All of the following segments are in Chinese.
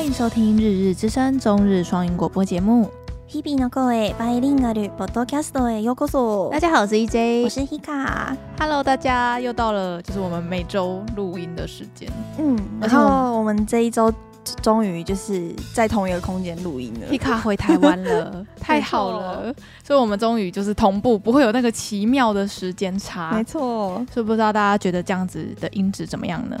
欢迎收听《日日之声》中日双语广播节目。日々の声バイリンガルポッドキャストへようこそ。大家好，我是 EJ，我是 Hika。Hello，大家又到了就是我们每周录音的时间。嗯，然后我们这一周终于就是在同一个空间录音了。Hika 回台湾了，太好了，所以我们终于就是同步，不会有那个奇妙的时间差。没错，所以不知道大家觉得这样子的音质怎么样呢？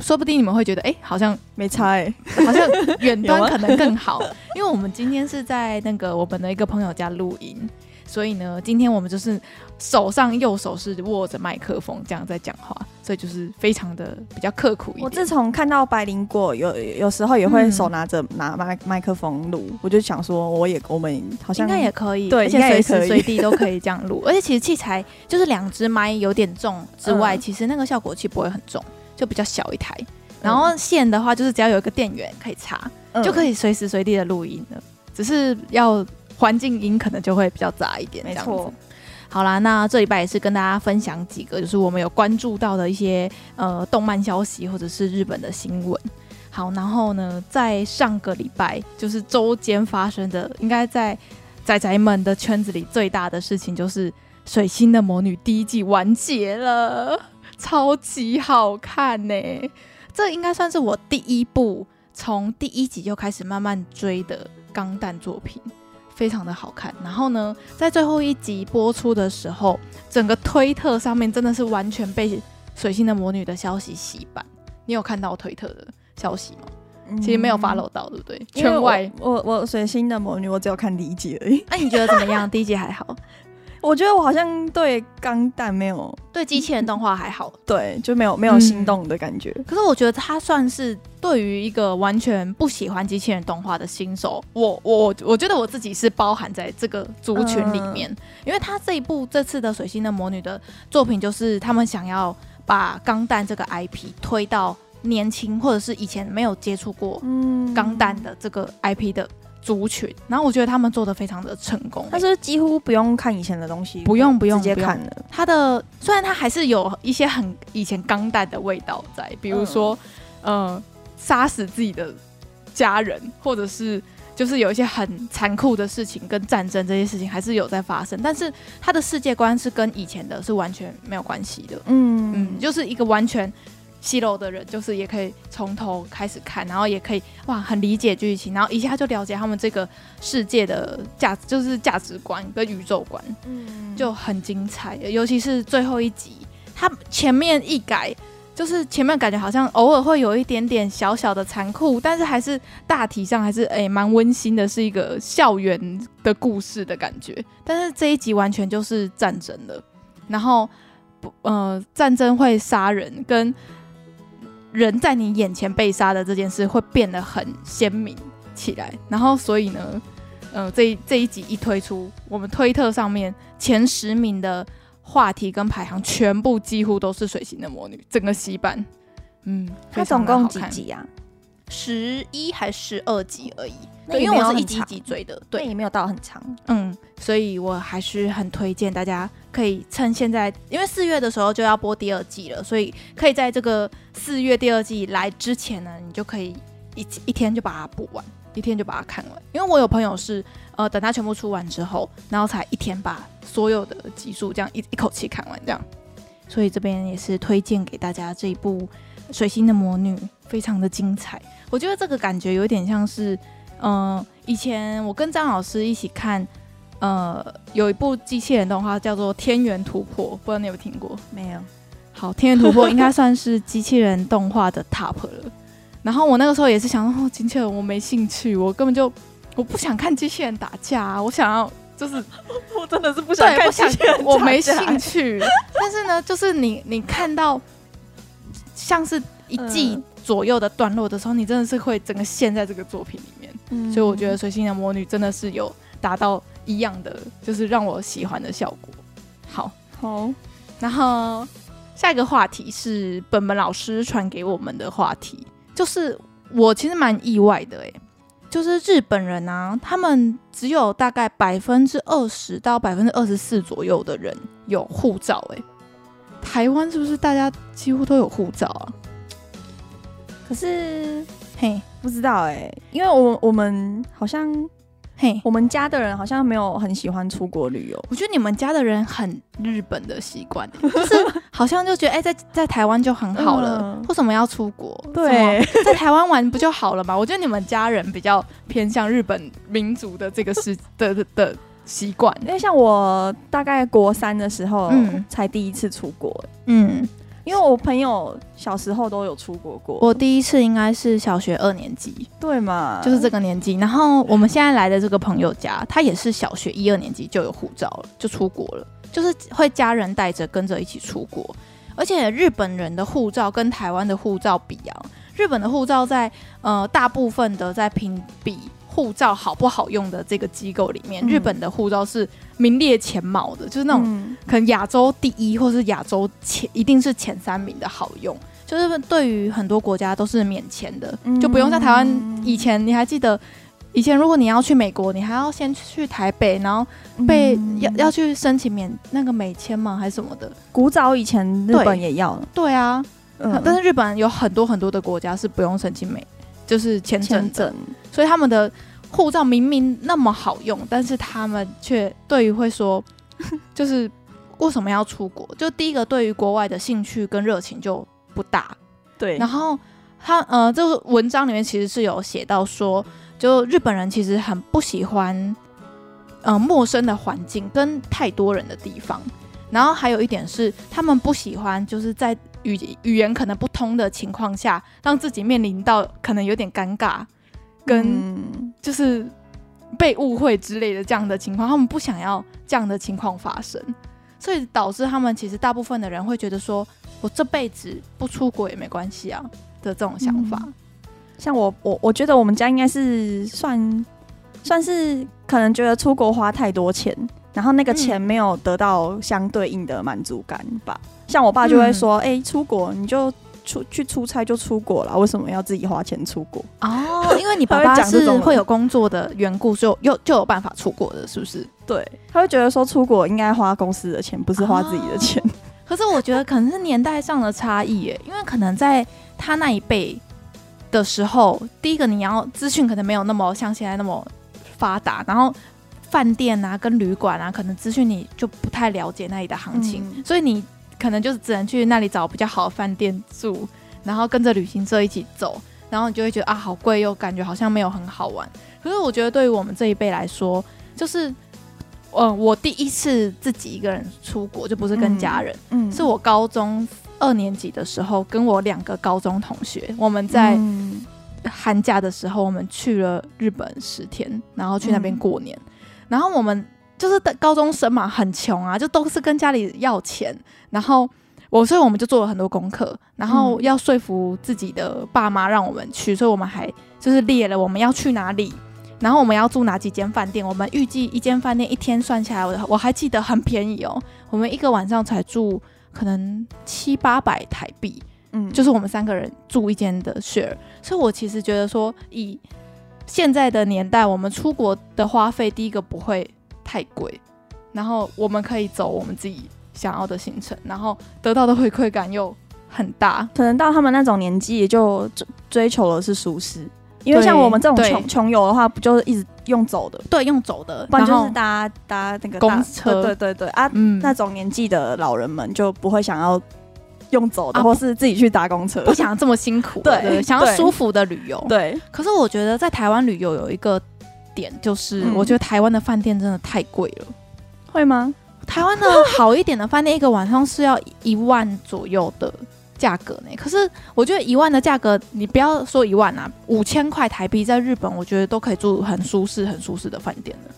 说不定你们会觉得，哎、欸，好像没差、欸，好像 远端可能更好，因为我们今天是在那个我们的一个朋友家录音，所以呢，今天我们就是手上右手是握着麦克风这样在讲话，所以就是非常的比较刻苦一点。我自从看到白灵果有有时候也会手拿着拿麦麦克风录，我就想说，我也我们好像应该也可以，对，而且随时随地都可以这样录，而且其实器材就是两只麦有点重之外，嗯、其实那个效果器不会很重。就比较小一台，然后线的话就是只要有一个电源可以插，嗯、就可以随时随地的录音了。只是要环境音可能就会比较杂一点，这样子。好啦，那这礼拜也是跟大家分享几个，就是我们有关注到的一些呃动漫消息或者是日本的新闻。好，然后呢，在上个礼拜就是周间发生的，应该在仔仔们的圈子里最大的事情就是《水星的魔女》第一季完结了。超级好看呢、欸，这应该算是我第一部从第一集就开始慢慢追的钢弹作品，非常的好看。然后呢，在最后一集播出的时候，整个推特上面真的是完全被水星的魔女的消息洗版。你有看到推特的消息吗？嗯、其实没有 follow 到，对不对？圈外，我我，我水星的魔女，我只有看第一集而已。那、啊、你觉得怎么样？第一集还好。我觉得我好像对钢弹没有对机器人动画还好，对就没有没有心动的感觉、嗯。可是我觉得它算是对于一个完全不喜欢机器人动画的新手，我我我觉得我自己是包含在这个族群里面，嗯、因为他这一部这次的水星的魔女的作品，就是他们想要把钢弹这个 IP 推到年轻或者是以前没有接触过钢弹的这个 IP 的。族群，然后我觉得他们做的非常的成功，但是几乎不用看以前的东西，不用不用直接看了。他的虽然他还是有一些很以前钢弹的味道在，比如说，嗯、呃，杀死自己的家人，或者是就是有一些很残酷的事情跟战争这些事情还是有在发生，但是他的世界观是跟以前的是完全没有关系的，嗯。嗯，就是一个完全。西楼的人就是也可以从头开始看，然后也可以哇很理解剧情，然后一下就了解他们这个世界的价，就是价值观跟宇宙观，嗯，就很精彩。尤其是最后一集，他前面一改，就是前面感觉好像偶尔会有一点点小小的残酷，但是还是大体上还是诶蛮温馨的，是一个校园的故事的感觉。但是这一集完全就是战争了，然后不呃战争会杀人跟。人在你眼前被杀的这件事会变得很鲜明起来，然后所以呢，呃，这一这一集一推出，我们推特上面前十名的话题跟排行全部几乎都是水星的魔女，整个洗版。嗯，它总共几集啊？十一还是十二集而已？对，因为我是一集一集追的，对，也没有到很长。嗯，所以我还是很推荐大家可以趁现在，因为四月的时候就要播第二季了，所以可以在这个四月第二季来之前呢，你就可以一一天就把它补完，一天就把它看完。因为我有朋友是呃，等它全部出完之后，然后才一天把所有的集数这样一一口气看完这样。所以这边也是推荐给大家这一部《水星的魔女》，非常的精彩。我觉得这个感觉有点像是。嗯、呃，以前我跟张老师一起看，呃，有一部机器人动画叫做《天元突破》，不知道你有听过？没有。好，《天元突破》应该算是机器人动画的 top 了。然后我那个时候也是想说，哦，机器人我没兴趣，我根本就我不想看机器人打架啊，我想要就是我真的是不想看机器人打架，我没兴趣。但是呢，就是你你看到像是一季左右的段落的时候，你真的是会整个陷在这个作品里面。所以我觉得《水星的魔女》真的是有达到一样的，就是让我喜欢的效果。好，好，然后下一个话题是本本老师传给我们的话题，就是我其实蛮意外的，诶，就是日本人啊，他们只有大概百分之二十到百分之二十四左右的人有护照，诶，台湾是不是大家几乎都有护照啊？可是，嘿。不知道哎、欸，因为我我们好像。嘿，我们家的人好像没有很喜欢出国旅游。我觉得你们家的人很日本的习惯，就是好像就觉得哎、欸，在在台湾就很好了，嗯、为什么要出国？对，在台湾玩不就好了吗？我觉得你们家人比较偏向日本民族的这个是 的的的习惯，因为像我大概国三的时候，嗯，才第一次出国，嗯。因为我朋友小时候都有出国过，我第一次应该是小学二年级，对嘛，就是这个年纪。然后我们现在来的这个朋友家，他也是小学一二年级就有护照了，就出国了，就是会家人带着跟着一起出国。而且日本人的护照跟台湾的护照比啊，日本的护照在呃大部分的在评比。护照好不好用的这个机构里面，嗯、日本的护照是名列前茅的，就是那种、嗯、可能亚洲第一或是亚洲前一定是前三名的好用。就是对于很多国家都是免签的，嗯、就不用在台湾以前，你还记得以前如果你要去美国，你还要先去台北，然后被、嗯、要要去申请免那个美签吗？还是什么的？古早以前日本也要。了，对啊，嗯、但是日本有很多很多的国家是不用申请美。就是签证，证，所以他们的护照明明那么好用，但是他们却对于会说，就是为什么要出国？就第一个对于国外的兴趣跟热情就不大。对，然后他呃，这个文章里面其实是有写到说，就日本人其实很不喜欢呃陌生的环境跟太多人的地方。然后还有一点是，他们不喜欢就是在语语言可能不通的情况下，让自己面临到可能有点尴尬，跟就是被误会之类的这样的情况，他们不想要这样的情况发生，所以导致他们其实大部分的人会觉得说，我这辈子不出国也没关系啊的这种想法。像我我我觉得我们家应该是算算是可能觉得出国花太多钱。然后那个钱没有得到相对应的满足感吧？嗯、像我爸就会说：“哎、嗯欸，出国你就出去出差就出国了，为什么要自己花钱出国？”哦，因为你爸爸是会有工作的缘故，就又就有办法出国的，是不是？对，他会觉得说出国应该花公司的钱，不是花自己的钱。哦、可是我觉得可能是年代上的差异耶，因为可能在他那一辈的时候，第一个你要资讯可能没有那么像现在那么发达，然后。饭店啊，跟旅馆啊，可能资讯你就不太了解那里的行情，嗯、所以你可能就是只能去那里找比较好的饭店住，然后跟着旅行社一起走，然后你就会觉得啊，好贵，又感觉好像没有很好玩。可是我觉得对于我们这一辈来说，就是，嗯、呃，我第一次自己一个人出国，就不是跟家人，嗯，嗯是我高中二年级的时候，跟我两个高中同学，我们在寒假的时候，我们去了日本十天，然后去那边过年。嗯然后我们就是高中生嘛，很穷啊，就都是跟家里要钱。然后我，所以我们就做了很多功课，然后要说服自己的爸妈让我们去。所以我们还就是列了我们要去哪里，然后我们要住哪几间饭店。我们预计一间饭店一天算下来，我我还记得很便宜哦，我们一个晚上才住可能七八百台币，嗯，就是我们三个人住一间的 share。所以我其实觉得说以。现在的年代，我们出国的花费，第一个不会太贵，然后我们可以走我们自己想要的行程，然后得到的回馈感又很大。可能到他们那种年纪，也就追求的是舒适，因为像我们这种穷穷游的话，不就是一直用走的？对，用走的，不然就是搭搭那个公车。对对对啊，嗯，那种年纪的老人们就不会想要。用走的，或是自己去搭公车，不想这么辛苦。对，想要舒服的旅游。对。可是我觉得在台湾旅游有一个点，就是我觉得台湾的饭店真的太贵了。会吗？台湾的好一点的饭店，一个晚上是要一万左右的价格呢。可是我觉得一万的价格，你不要说一万啊，五千块台币在日本，我觉得都可以住很舒适、很舒适的饭店了。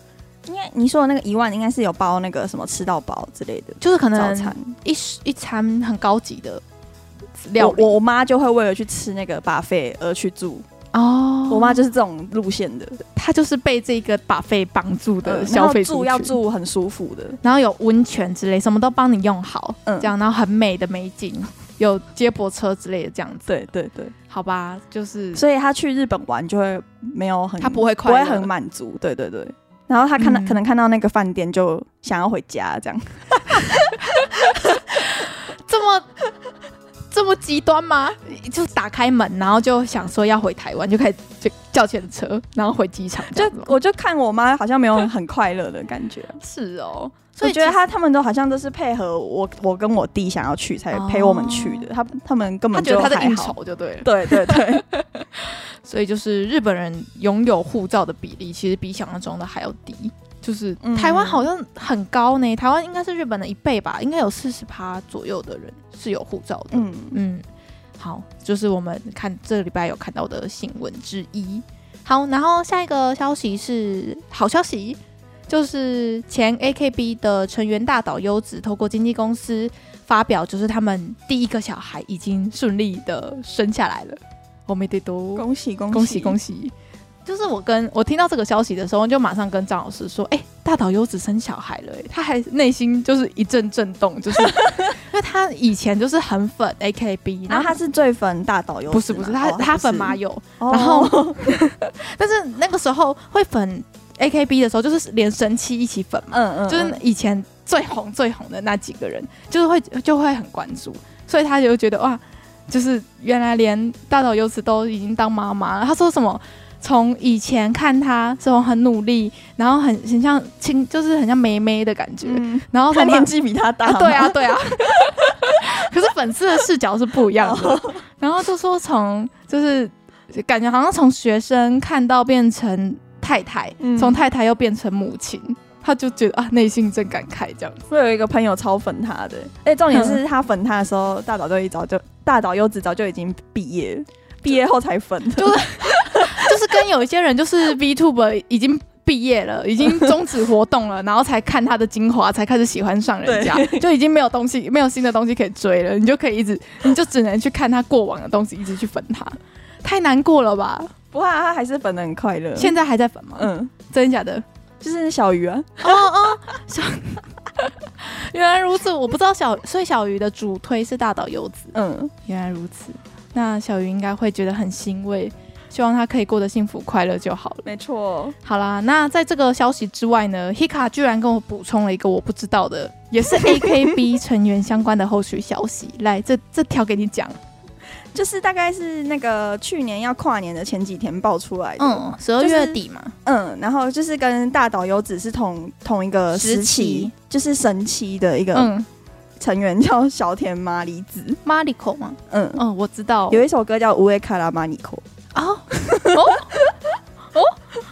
应该你说的那个一万，应该是有包那个什么吃到饱之类的，就是可能早餐一一餐很高级的料理。我我妈就会为了去吃那个 buffet 而去住哦。我妈就是这种路线的，她就是被这个 buffet 绑住的消费、嗯、住要住很舒服的，然后有温泉之类，什么都帮你用好，嗯，这样，然后很美的美景，有接驳车之类的这样子。对对对，好吧，就是所以他去日本玩就会没有很，他不会快不会很满足。对对对。然后他看到、嗯、可能看到那个饭店就想要回家，这样，这么这么极端吗？就打开门，然后就想说要回台湾，就开始就叫前车，然后回机场。就我就看我妈好像没有很快乐的感觉。是哦，所以觉得他他们都好像都是配合我，我跟我弟想要去才陪我们去的。哦、他他们根本就他觉得他在应酬就对了。对对对。所以就是日本人拥有护照的比例，其实比想象中的还要低。就是台湾好像很高呢，台湾应该是日本的一倍吧，应该有四十趴左右的人是有护照的。嗯嗯，好，就是我们看这个礼拜有看到的新闻之一。好，然后下一个消息是好消息，就是前 AKB 的成员大岛优子透过经纪公司发表，就是他们第一个小孩已经顺利的生下来了。我没得多，恭喜恭喜恭喜恭喜！就是我跟我听到这个消息的时候，就马上跟张老师说：“哎、欸，大岛优子生小孩了、欸！”他还内心就是一阵震动，就是 因为他以前就是很粉 AKB，然后他是最粉大岛优子，不是不是他、哦、他粉麻友，然后、哦、但是那个时候会粉 AKB 的时候，就是连神七一起粉嘛，嗯，嗯嗯，就是以前最红最红的那几个人，就是会就会很关注，所以他就觉得哇，就是原来连大岛优子都已经当妈妈了。他说什么？从以前看他这种很努力，然后很很像亲，就是很像妹妹的感觉。嗯、然后他年纪比他大，对啊，对啊。可是粉丝的视角是不一样的。哦、然后就说从就是感觉好像从学生看到变成太太，从、嗯、太太又变成母亲，他就觉得啊，内心真感慨这样子。我有一个朋友超粉他的，哎，重点是他粉他的时候，嗯、大岛就一早就大岛优子早就已经毕业，毕业后才粉。就是就是跟有一些人，就是 VTuber 已经毕业了，已经终止活动了，然后才看他的精华，才开始喜欢上人家，就已经没有东西，没有新的东西可以追了，你就可以一直，你就只能去看他过往的东西，一直去粉他，太难过了吧？不过他还是粉的很快乐，现在还在粉吗？嗯，真的假的？就是小鱼啊，哦哦，小，原来如此，我不知道小，所以小鱼的主推是大岛优子，嗯，原来如此，那小鱼应该会觉得很欣慰。希望他可以过得幸福快乐就好了。没错，好啦，那在这个消息之外呢，Hika 居然跟我补充了一个我不知道的，也是 AKB 成员相关的后续消息。来，这这条给你讲，就是大概是那个去年要跨年的前几天爆出来的，嗯，十二月底嘛，嗯，然后就是跟大岛优子是同同一个时期，就是神奇的一个成员叫小田麻里子，麻里口吗？嗯。嗯，我知道，有一首歌叫《乌卡拉麻里口》。哦哦？哦！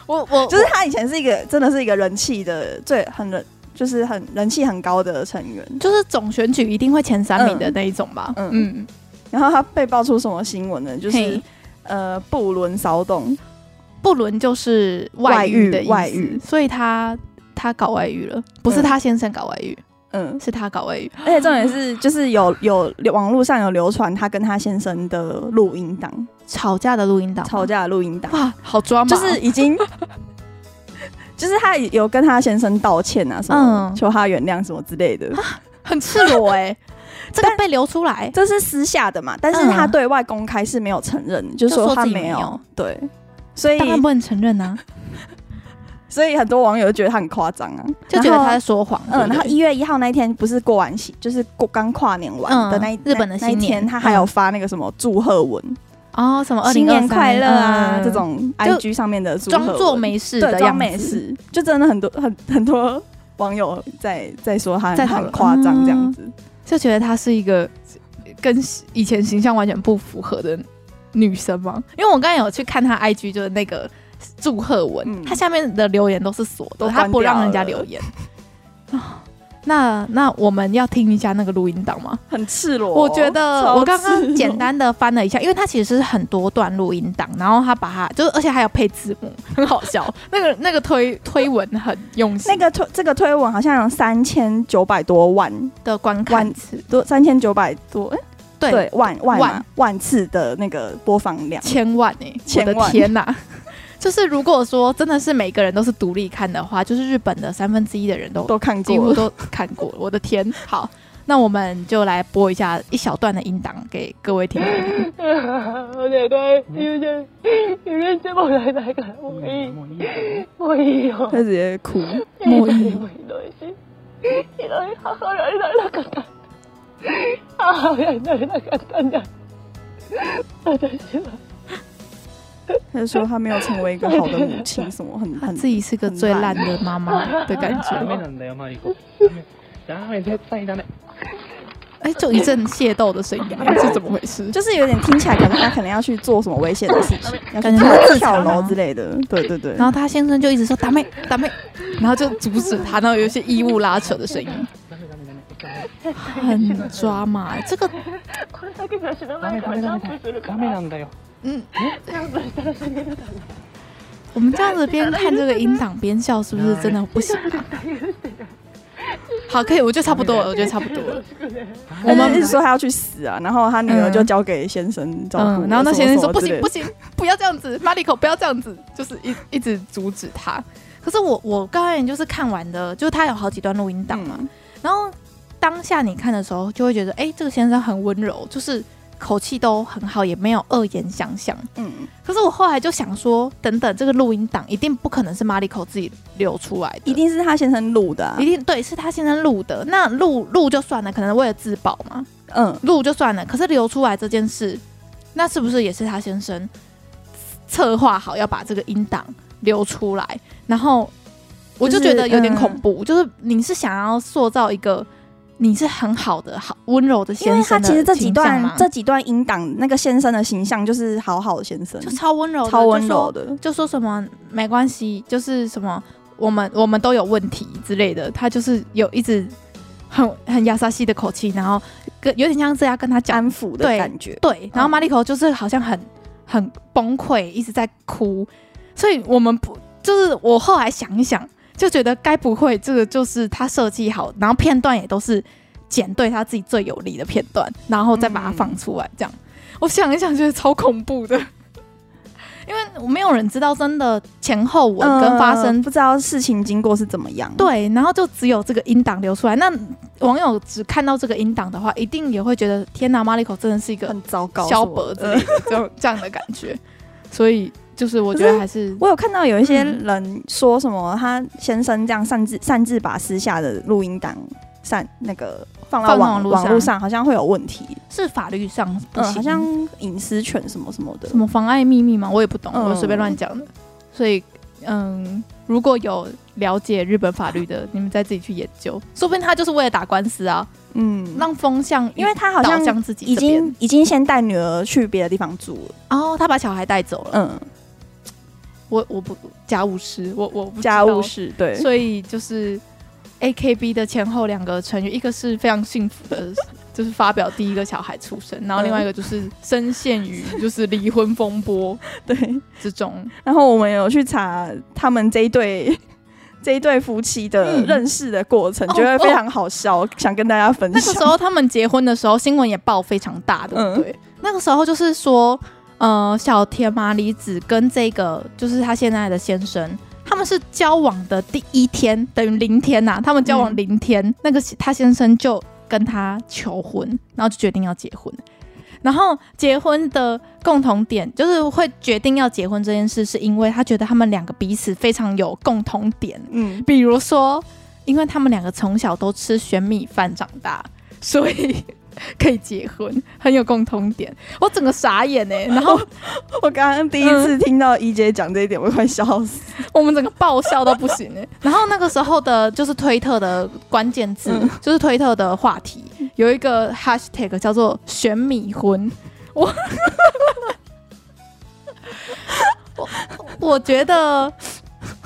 我我 就是他以前是一个真的是一个人气的最很人就是很人气很高的成员，就是总选举一定会前三名的那一种吧。嗯。嗯。然后他被爆出什么新闻呢？就是呃不伦骚动，不伦就是外遇的意思，外遇，所以他他搞外遇了，不是他先生搞外遇，嗯，是他搞外遇。而且重点是 就是有有网络上有流传他跟他先生的录音档。吵架的录音档，吵架的录音档，哇，好抓马！就是已经，就是他有跟他先生道歉啊，什么、嗯、求他原谅什么之类的，很赤裸哎、欸，这个被流出来，这是私下的嘛？但是他对外公开是没有承认，嗯、就是说他没有，没有对，所以当然不能承认啊。所以很多网友就觉得他很夸张啊，就觉得他在说谎。嗯，然后一月一号那一天不是过完喜，就是过刚跨年完的那一、嗯、日本的新年，他还有发那个什么祝贺文。哦，什么新年快乐啊，这种 IG 上面的装作没事的样子，就真的很多很很多网友在在说他很夸张这样子，就觉得他是一个跟以前形象完全不符合的女生吗？因为我刚才有去看他 IG，就是那个祝贺文，他下面的留言都是锁的，他不让人家留言。啊。那那我们要听一下那个录音档吗？很赤裸，我觉得我刚刚简单的翻了一下，因为它其实是很多段录音档，然后他把它就是而且还有配字幕，很好笑。那个那个推推文很用心，那个推这个推文好像有三千九百多万的观看次，多三千九百多，哎，对。万万万。次的那个播放量，千万哎，我的天哪！就是如果说真的是每个人都是独立看的话，就是日本的三分之一的人都都看过，几乎都看过。我的天，好，那我们就来播一下一小段的音档给各位听 听。我这个有点有点这么来那个，莫伊莫伊哦，他直接哭，莫伊。啊，他就说他没有成为一个好的母亲，什么很很自己是个最烂的妈妈的感觉。哎，就一阵械斗的声音，是怎么回事？就是有点听起来，可能他可能要去做什么危险的事情，感觉他跳楼之类的。对对对。然后他先生就一直说“打妹打妹”，然后就阻止他，然后有些衣物拉扯的声音，很抓马。这个。嗯。我们这样子边看这个音档边笑，是不是真的不行啊？好，可以，我觉得差不多了，我觉得差不多了。我们一直说他要去死啊，然后他女儿就交给先生照顾。然后那先生说不行不行，不要这样子，Mariko 不要这样子，就是一一直阻止他。可是我我刚才就是看完的，就是他有好几段录音档嘛。然后当下你看的时候，就会觉得，哎，这个先生很温柔，就是。口气都很好，也没有恶言相向。嗯，可是我后来就想说，等等，这个录音档一定不可能是 Mariko 自己流出来的，一定是他先生录的，啊，一定对，是他先生录的。那录录就算了，可能为了自保嘛。嗯，录就算了，可是流出来这件事，那是不是也是他先生策划好要把这个音档留出来？然后我就觉得有点恐怖，就是，就是你是想要塑造一个。你是很好的、好温柔的先生，因为他其实这几段这几段音档，那个先生的形象就是好好的先生，就超温柔、超温柔的，就说什么没关系，就是什么我们我们都有问题之类的，他就是有一直很很亚萨西的口气，然后跟有点像这样跟他讲安抚的感觉，对，对，然后马里口就是好像很很崩溃，一直在哭，所以我们不就是我后来想一想。就觉得该不会这个就是他设计好，然后片段也都是剪对他自己最有利的片段，然后再把它放出来，这样。我想一想，觉得超恐怖的，因为没有人知道真的前后文跟发生，不知道事情经过是怎么样。对，然后就只有这个音档流出来。那网友只看到这个音档的话，一定也会觉得天哪，Mariko 真的是一个很糟糕、小脖子，就这样的感觉。所以。就是我觉得还是，是我有看到有一些人说什么，他先生这样擅自擅自把私下的录音档散那个放到网网络上，好像会有问题，是法律上嗯，好像隐私权什么什么的，什么妨碍秘密吗？我也不懂，我随便乱讲的。嗯、所以嗯，如果有了解日本法律的，你们再自己去研究，说不定他就是为了打官司啊。嗯，让风向，因为他好像自己已经已经先带女儿去别的地方住了，哦，他把小孩带走了，嗯。我我不家务事，我我不家务事，对，所以就是 A K B 的前后两个成员，一个是非常幸福的，就是发表第一个小孩出生，然后另外一个就是深陷于就是离婚风波 对之中。然后我们有去查他们这一对这一对夫妻的认识的过程，嗯、觉得非常好笑，哦、想跟大家分享。那个时候他们结婚的时候，新闻也报非常大的，对，嗯、那个时候就是说。呃，小田麻里子跟这个就是他现在的先生，他们是交往的第一天，等于零天呐、啊。他们交往零天，嗯、那个他先生就跟他求婚，然后就决定要结婚。然后结婚的共同点就是会决定要结婚这件事，是因为他觉得他们两个彼此非常有共同点。嗯，比如说，因为他们两个从小都吃玄米饭长大，所以。可以结婚，很有共通点。我整个傻眼哎、欸，然后我刚刚第一次听到一姐讲这一点，我快笑死。我们整个爆笑到不行哎、欸。然后那个时候的，就是推特的关键字，嗯、就是推特的话题，有一个 hashtag 叫做“选米婚”。我我我觉得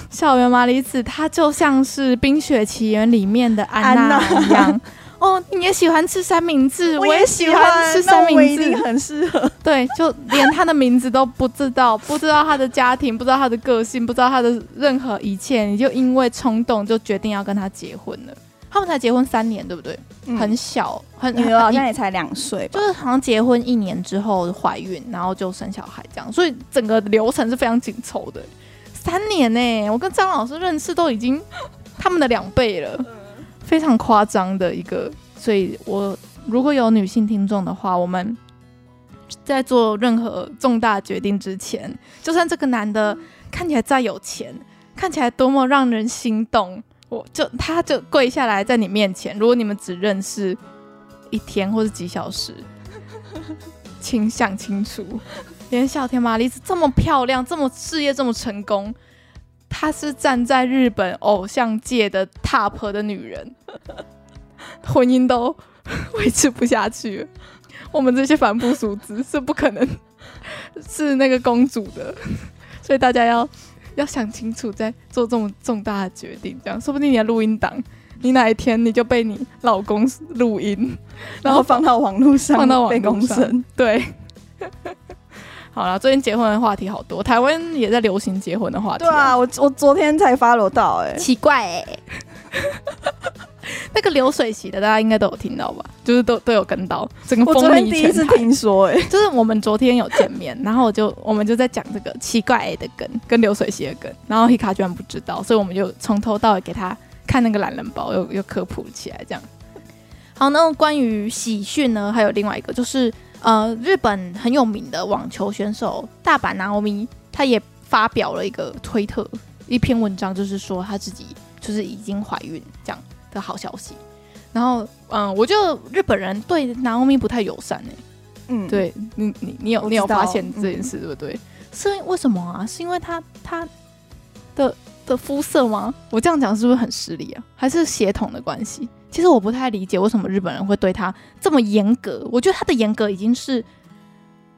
校园麻里子她就像是《冰雪奇缘》里面的安娜一样。哦，你也喜欢吃三明治，我也喜欢吃三明治，很适合。对，就连他的名字都不知道，不知道他的家庭，不知道他的个性，不知道他的任何一切，你就因为冲动就决定要跟他结婚了。他们才结婚三年，对不对？嗯、很小，很女儿好像也才两岁，就是好像结婚一年之后怀孕，然后就生小孩这样，所以整个流程是非常紧凑的。三年呢、欸，我跟张老师认识都已经他们的两倍了。非常夸张的一个，所以我如果有女性听众的话，我们在做任何重大决定之前，就算这个男的看起来再有钱，看起来多么让人心动，我就他就跪下来在你面前，如果你们只认识一天或者几小时，请想清楚。连小田玛丽是这么漂亮，这么事业这么成功，她是站在日本偶像界的 top 的女人，婚姻都维持不下去。我们这些凡夫俗子是不可能 是那个公主的，所以大家要要想清楚，再做这么重大的决定。这样，说不定你的录音档，你哪一天你就被你老公录音，然后放到网络上，放到网络上。对，好了，最近结婚的话题好多，台湾也在流行结婚的话题啊。对啊，我我昨天才 follow 到，欸，哎，奇怪哎，欸。那个流水席的，大家应该都有听到吧？就是都都有跟到，整个风靡全台。第一次听说，哎，就是我们昨天有见面，然后我就我们就在讲这个奇怪的梗跟流水席的梗，然后 Hika 居然不知道，所以我们就从头到尾给他看那个懒人包，又又科普起来这样。好，那关于喜讯呢，还有另外一个，就是呃，日本很有名的网球选手大坂なおみ，他也发表了一个推特一篇文章，就是说他自己就是已经怀孕这样。的好消息，然后嗯，我觉得日本人对 Naomi 不太友善哎、欸，嗯，对你你你有你有发现这件事、嗯、对不对？是为什么啊？是因为他他的的肤色吗？我这样讲是不是很失礼啊？还是血统的关系？ 其实我不太理解为什么日本人会对他这么严格。我觉得他的严格已经是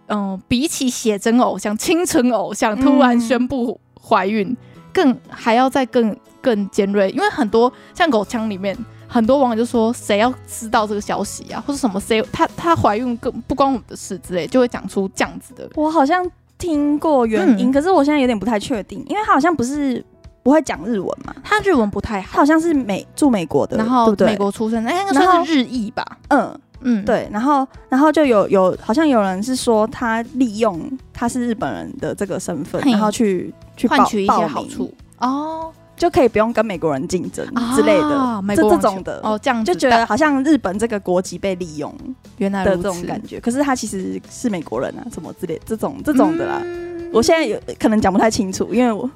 嗯、呃，比起写真偶像、清纯偶像突然宣布怀孕，嗯、更还要再更。更尖锐，因为很多像狗腔里面，很多网友就说谁要知道这个消息啊，或者什么谁她她怀孕更不关我们的事之类，就会讲出这样子的。我好像听过原因，嗯、可是我现在有点不太确定，因为他好像不是不会讲日文嘛，他日文不太好，他好像是美住美国的，然后对对？美国出生，哎，那个算是日裔吧？嗯嗯，对，然后然后就有有好像有人是说他利用他是日本人的这个身份，然后去去换取一些好处。哦。就可以不用跟美国人竞争之类的，啊、这这种的。哦，这样就觉得好像日本这个国籍被利用，原来的这种感觉。可是他其实是美国人啊，什么之类这种这种的啦。嗯、我现在有可能讲不太清楚，因为我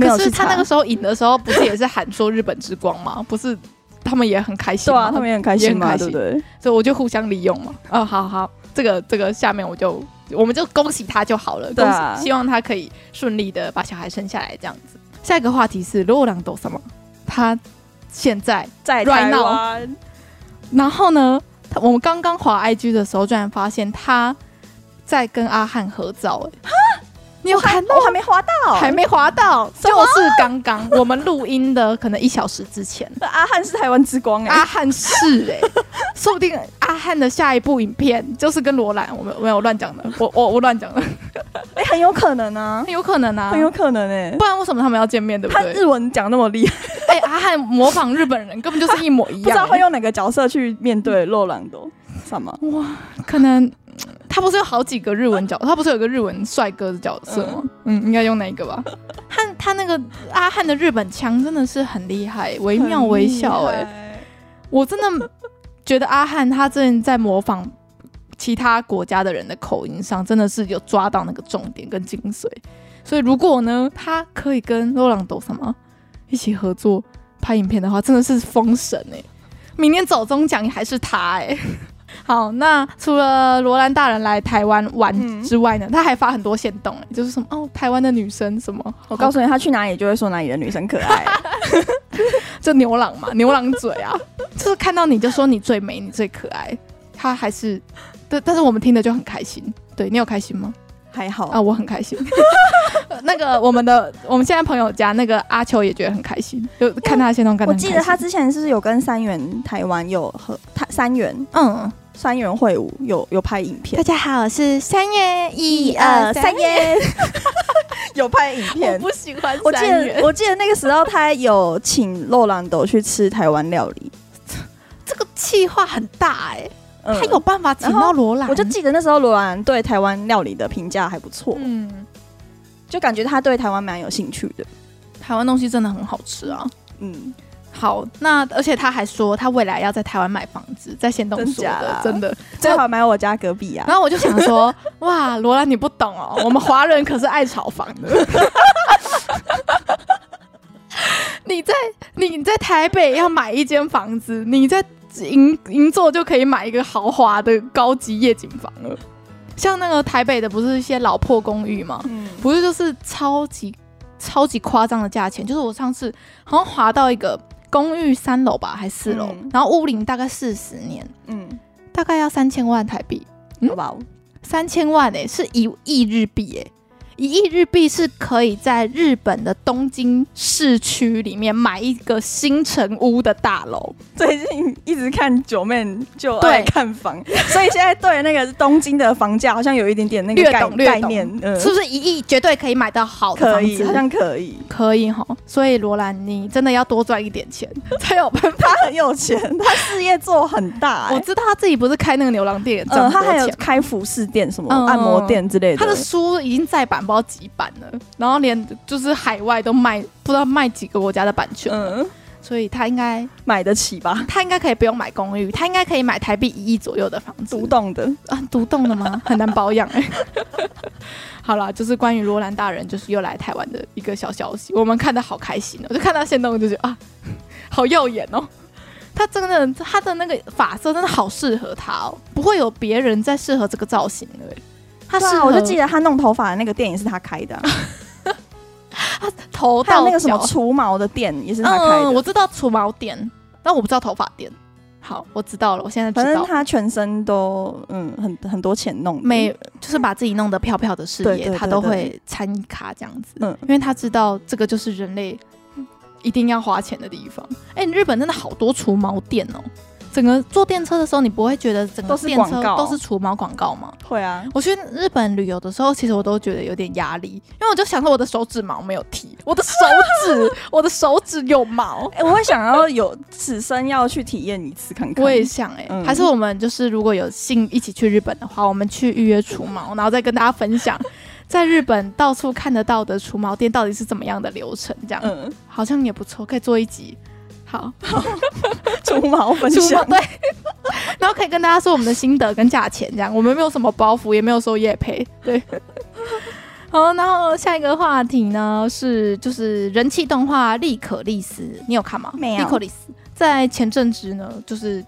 没有去查。可是他那个时候赢的时候，不是也是喊说日本之光吗？不是，他们也很开心，对啊，他们也很开心嘛，对不对？所以我就互相利用嘛。哦，好好，这个这个下面我就我们就恭喜他就好了，对啊，希望他可以顺利的把小孩生下来，这样子。下一个话题是ローランド什么？他现在在台湾，然后呢，他我们刚刚滑 IG 的时候，居然发现他在跟阿翰合照，欸，哎。 你有看到？我还没滑到，还没滑到，就是刚刚我们录音的可能一小时之前。阿汉是台湾之光哎，阿汉是哎，说不定阿汉的下一部影片就是跟罗兰，我们没有乱讲的，我我我乱讲的，哎，很有可能啊，很有可能啊，很有可能哎，不然为什么他们要见面，对不对？他日文讲那么厉害，哎，阿汉模仿日本人根本就是一模一样，不知道会用哪个角色去面对洛兰多什么？哇，可能。他不是有好几个日文角，他不是有个日文帅哥的角色吗？嗯，嗯，应该用哪一个吧？他他那个阿汉的日本腔真的是很厉害，惟妙惟肖哎！我真的觉得阿汉他真的在模仿其他国家的人的口音上，真的是有抓到那个重点跟精髓。所以如果呢，他可以跟罗朗斗什么一起合作拍影片的话，真的是封神哎！明年走中奖还是他哎！好，那除了罗兰大人来台湾玩之外呢，嗯、他还发很多线动，就是什么哦，台湾的女生什么，我告诉你，他去哪里就会说哪里的女生可爱，就牛郎嘛，牛郎嘴啊，就是看到你就说你最美，你最可爱，他还是，但但是我们听的就很开心，对，你有开心吗？还好。啊，我很开心。那个我们的我们现在朋友家那个阿秋也觉得很开心，就看他的限动，我记得他之前是不是有跟三元台湾有和他三元？嗯。三元会舞有有拍影片，大家好，我是三元一二三元，有拍影片。我不喜欢我记得我记得那个时候他有请罗兰斗去吃台湾料理，这个企划很大哎、欸，嗯、他有办法请到罗兰。我就记得那时候罗兰对台湾料理的评价还不错，嗯，就感觉他对台湾蛮有兴趣的，台湾东西真的很好吃啊，嗯。好，那而且他还说他未来要在台湾买房子，在仙东说的，真的最好买我家隔壁啊。然后我就想说，哇，罗兰你不懂哦，我们华人可是爱炒房的。你在你在台北要买一间房子，你在银银座就可以买一个豪华的高级夜景房了。像那个台北的，不是一些老破公寓吗？嗯，不是就是超级超级夸张的价钱。就是我上次好像划到一个公寓三楼吧，还是四楼，嗯、然后屋龄大概四十年，嗯，大概要三千万台币，好不好？三千万诶、欸，是一亿日币诶、欸。一亿日币是可以在日本的东京市区里面买一个新城屋的大楼。最近一直看九妹就爱看房，所以现在对那个东京的房价好像有一点点那个概概念，嗯、是不是一亿绝对可以买到好的房子？可以，好像可以，可以哈。所以罗兰，你真的要多赚一点钱 才有办法。他很有钱，他事业做很大、欸。我知道他自己不是开那个牛郎店，嗯、呃，他还有开服饰店、什么按摩店之类的。他的书已经再版。包几版了，然后连就是海外都卖，不知道卖几个国家的版权，嗯，所以他应该买得起吧？他应该可以不用买公寓，他应该可以买台币一亿左右的房子，独栋的啊，独栋的吗？很难保养哎、欸。好了，就是关于罗兰大人，就是又来台湾的一个小消息，我们看的好开心哦，就看到现动就觉得啊，好耀眼哦，他真的他的那个发色真的好适合他哦，不会有别人再适合这个造型了、欸。他是、啊，我就记得他弄头发的那个店也是他开的、啊，他头到那个什么除毛的店也是他开的。嗯、我知道除毛店，但我不知道头发店。好，我知道了，我现在知道。反正他全身都嗯很很多钱弄，每就是把自己弄得漂漂的事业，他都会参一咖这样子。嗯，因为他知道这个就是人类一定要花钱的地方。哎、欸，日本真的好多除毛店哦。整个坐电车的时候，你不会觉得整个电车都是除毛广告吗？会啊！我去日本旅游的时候，其实我都觉得有点压力，因为我就想说我的手指毛没有剃，我的手指，我的手指有毛。哎、欸，我会想要有此生要去体验一次看看。我也想哎、欸，嗯、还是我们就是如果有幸一起去日本的话，我们去预约除毛，然后再跟大家分享 在日本到处看得到的除毛店到底是怎么样的流程，这样，嗯，好像也不错，可以做一集。好，除毛分享对，然后可以跟大家说我们的心得跟价钱，这样我们没有什么包袱，也没有收业配，对。好，然后下一个话题呢是就是人气动画《利可利斯》，你有看吗？没有。利可利斯在前阵子呢，就是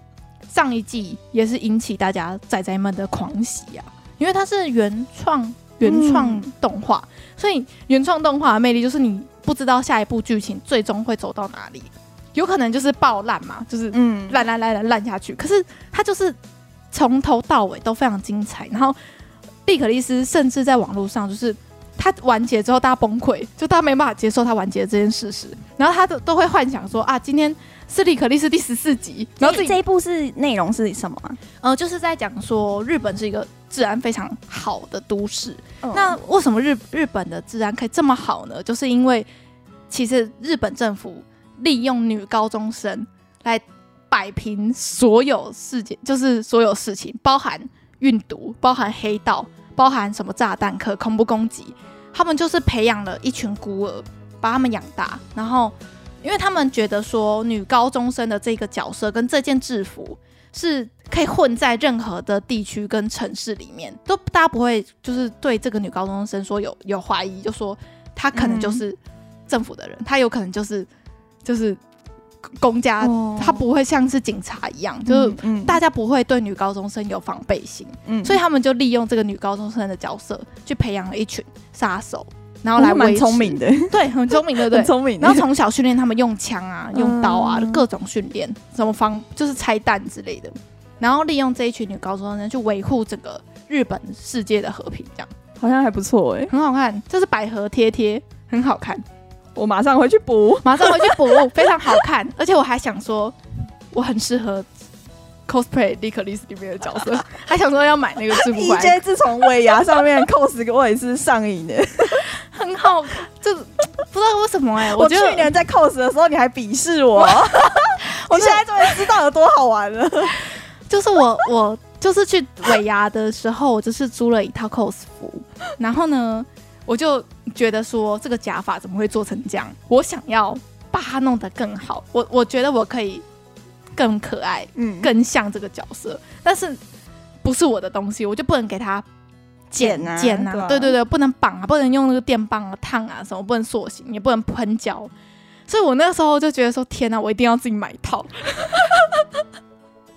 上一季也是引起大家仔仔们的狂喜啊，因为它是原创原创动画，嗯、所以原创动画的魅力就是你不知道下一部剧情最终会走到哪里。有可能就是爆烂嘛，就是嗯烂烂烂烂烂下去。可是他就是从头到尾都非常精彩。然后利可利斯甚至在网络上，就是他完结之后大家崩溃，就大家没办法接受他完结的这件事实。然后他都都会幻想说啊，今天是利可利斯第十四集。然后这这一部是内容是什么啊？呃，就是在讲说日本是一个治安非常好的都市。哦、那为什么日日本的治安可以这么好呢？就是因为其实日本政府。利用女高中生来摆平所有事件，就是所有事情，包含运毒、包含黑道、包含什么炸弹客、恐怖攻击。他们就是培养了一群孤儿，把他们养大。然后，因为他们觉得说，女高中生的这个角色跟这件制服是可以混在任何的地区跟城市里面，都大家不会就是对这个女高中生说有有怀疑，就说她可能就是政府的人，她有可能就是。就是公家，他不会像是警察一样，就是大家不会对女高中生有防备心，嗯，所以他们就利用这个女高中生的角色，去培养了一群杀手，然后来。蛮聪明的，对，很聪明，对不对？聪明。然后从小训练他们用枪啊、用刀啊，各种训练，什么防就是拆弹之类的，然后利用这一群女高中生去维护整个日本世界的和平，这样好像还不错哎，很好看，这是百合贴贴，很好看。我马上回去补，马上回去补，非常好看。而且我还想说，我很适合 cosplay 利可利斯里面的角色，还想说要买那个制服。EJ 自从尾牙上面 cos 我也是上瘾的，很好看。就不知道为什么哎、欸，我去年在 cos 的时候你还鄙视我，我现在终于知道有多好玩了。就是我我就是去尾牙的时候，我就是租了一套 cos 服，然后呢。我就觉得说这个假发怎么会做成这样？我想要把它弄得更好。我我觉得我可以更可爱，嗯，更像这个角色。但是不是我的东西，我就不能给它剪啊剪啊。对，啊对对对，不能绑啊，不能用那个电棒啊烫啊什么，不能塑形，也不能喷胶。所以我那个时候就觉得说，天哪，我一定要自己买一套。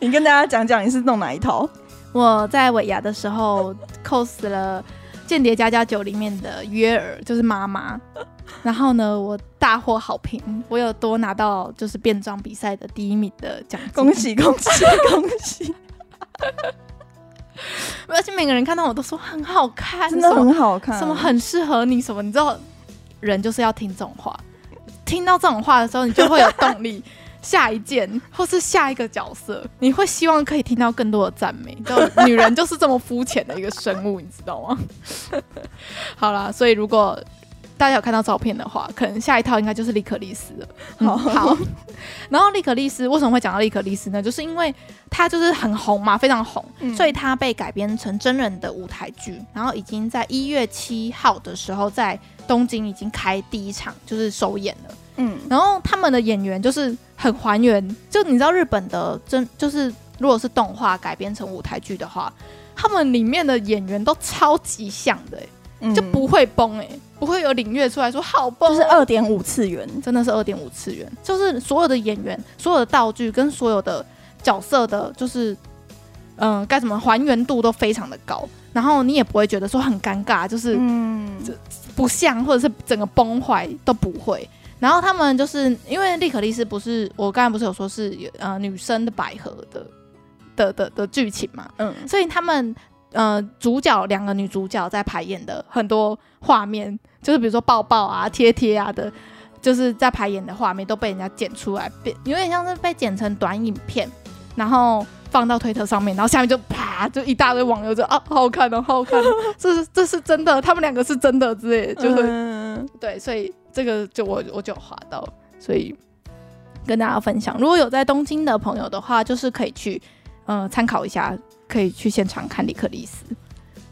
你跟大家讲讲你是弄哪一套？我在尾牙的时候 cos 了《间谍家家酒》里面的约尔，就是妈妈。然后呢，我大获好评，我有多拿到就是变装比赛的第一名的奖金。恭喜恭喜 恭喜！而且每个人看到我都说很好看，真的很好看，什么很适合你什么，你知道，人就是要听这种话，听到这种话的时候，你就会有动力。下一件，或是下一个角色，你会希望可以听到更多的赞美。就女人就是这么肤浅的一个生物，你知道吗？好啦，所以如果大家有看到照片的话，可能下一套应该就是利可丽斯了。好，好，然后利可丽斯为什么会讲到利可丽斯呢？就是因为它就是很红嘛，非常红，嗯、所以它被改编成真人的舞台剧，然后已经在一月七号的时候在东京已经开第一场，就是首演了。嗯，然后他们的演员就是很还原，就你知道日本的真就是如果是动画改编成舞台剧的话，他们里面的演员都超级像的，嗯、就不会崩哎，不会有领略出来说好崩，就是二点五次元，真的是二点五次元，就是所有的演员、所有的道具跟所有的角色的，就是嗯、呃、该怎么还原度都非常的高，然后你也不会觉得说很尴尬，就是嗯。不像或者是整个崩坏都不会。然后他们就是因为利可丽丝不是我刚才不是有说是呃女生的百合的的的的剧情嘛，嗯，所以他们呃主角两个女主角在排演的很多画面，就是比如说抱抱啊、贴贴啊的，就是在排演的画面都被人家剪出来，变有点像是被剪成短影片，然后放到推特上面，然后下面就啪就一大堆网友就啊好好看哦，好好看哦，这是这是真的，他们两个是真的之类的，就是、嗯、对，所以。这个就我我就滑到，所以跟大家分享。如果有在东京的朋友的话，就是可以去呃参考一下，可以去现场看莉可丽丝。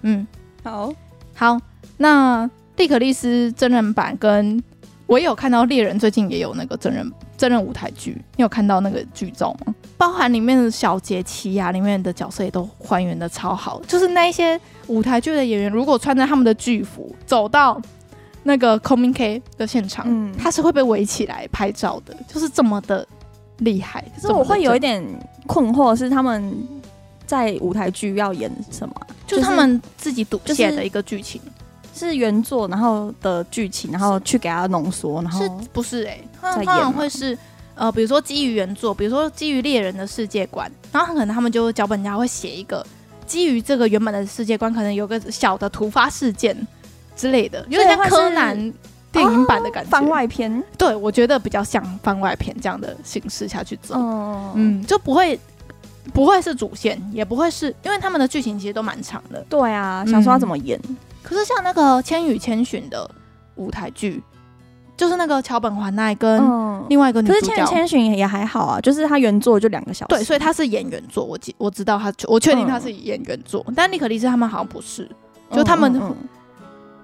嗯，好好。那莉可丽丝真人版跟我也有看到猎人最近也有那个真人真人舞台剧，你有看到那个剧照吗？包含里面的小杰奇呀，里面的角色也都还原的超好。就是那一些舞台剧的演员，如果穿着他们的剧服走到。那个 c o m i n K 的现场，嗯，他是会被围起来拍照的，就是这么的厉害。可是我会有一点困惑，是他们在舞台剧要演什么？就是他们自己读写的一个剧情，是原作然后的剧情，然后去给他浓缩，然后是不是？哎，他们通常会是呃，比如说基于原作，比如说基于猎人的世界观，然后很可能他们就脚本家会写一个基于这个原本的世界观，可能有个小的突发事件。之类的，有点像柯南电影版的感觉，番外篇。对，我觉得比较像番外篇这样的形式下去走，嗯，就不会不会是主线，也不会是因为他们的剧情其实都蛮长的。对啊，想说要怎么演？可是像那个《千与千寻》的舞台剧，就是那个桥本环奈跟另外一个女主角，可是《千与千寻》也还好啊，就是他原作就两个小时。对，所以他是演原作，我记我知道他，我确定他是演原作，但莉可丽丝他们好像不是，就他们。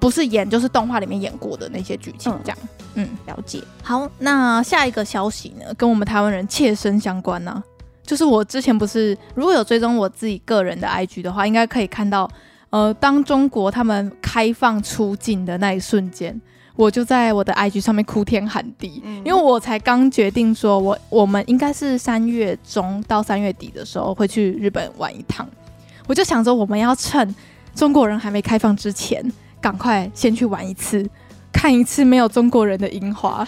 不是演，就是动画里面演过的那些剧情，这样。嗯，嗯，了解。好，那下一个消息呢，跟我们台湾人切身相关呢、啊。就是我之前不是，如果有追踪我自己个人的 IG 的话，应该可以看到，呃，当中国他们开放出境的那一瞬间，我就在我的 IG 上面哭天喊地，嗯、因为我才刚决定说我，我我们应该是三月中到三月底的时候会去日本玩一趟，我就想着我们要趁中国人还没开放之前。赶快先去玩一次，看一次没有中国人的樱花，